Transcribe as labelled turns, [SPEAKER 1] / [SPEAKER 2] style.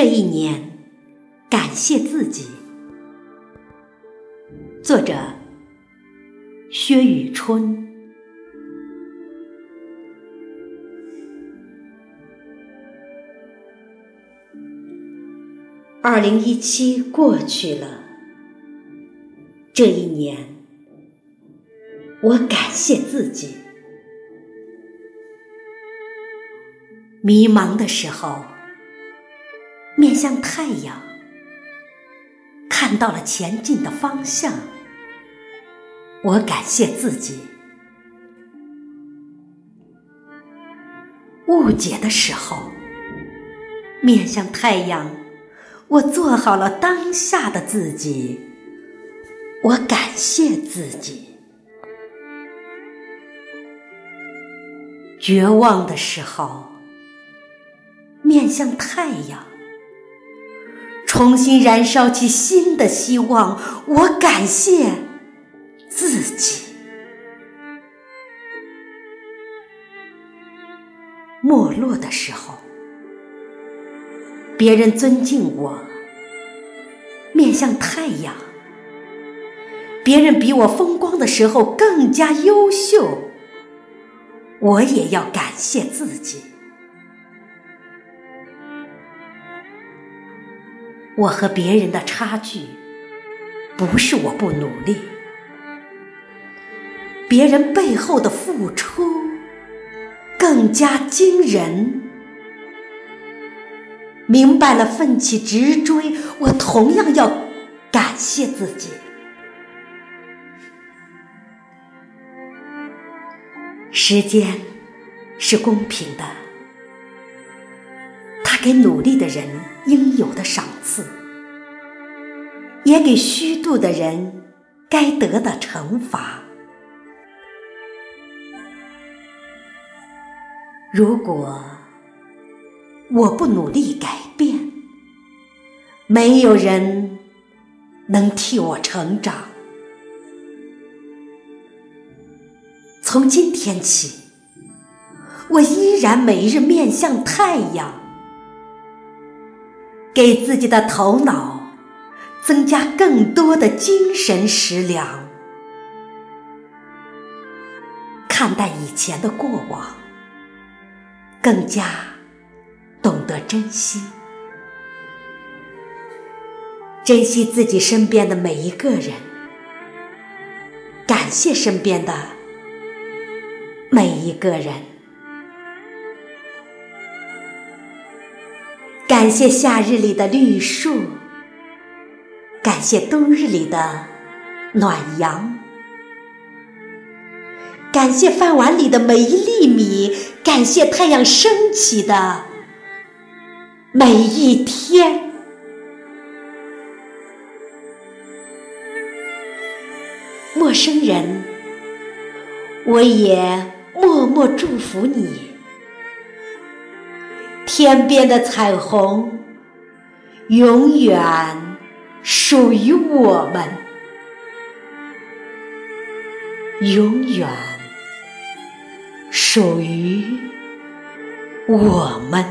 [SPEAKER 1] 这一年，感谢自己。作者：薛雨春。二零一七过去了，这一年，我感谢自己。迷茫的时候，面向太阳，看到了前进的方向，我感谢自己。误解的时候，面向太阳，我做好了当下的自己，我感谢自己。绝望的时候。面向太阳，重新燃烧起新的希望。我感谢自己。没落的时候，别人尊敬我，面向太阳；别人比我风光的时候更加优秀，我也要感谢自己。我和别人的差距，不是我不努力，别人背后的付出更加惊人。明白了，奋起直追，我同样要感谢自己。时间是公平的。给努力的人应有的赏赐，也给虚度的人该得的惩罚。如果我不努力改变，没有人能替我成长。从今天起，我依然每日面向太阳。给自己的头脑增加更多的精神食粮，看待以前的过往，更加懂得珍惜，珍惜自己身边的每一个人，感谢身边的每一个人。感谢夏日里的绿树，感谢冬日里的暖阳，感谢饭碗里的每一粒米，感谢太阳升起的每一天。陌生人，我也默默祝福你。天边的彩虹永远属于我们，永远属于我们。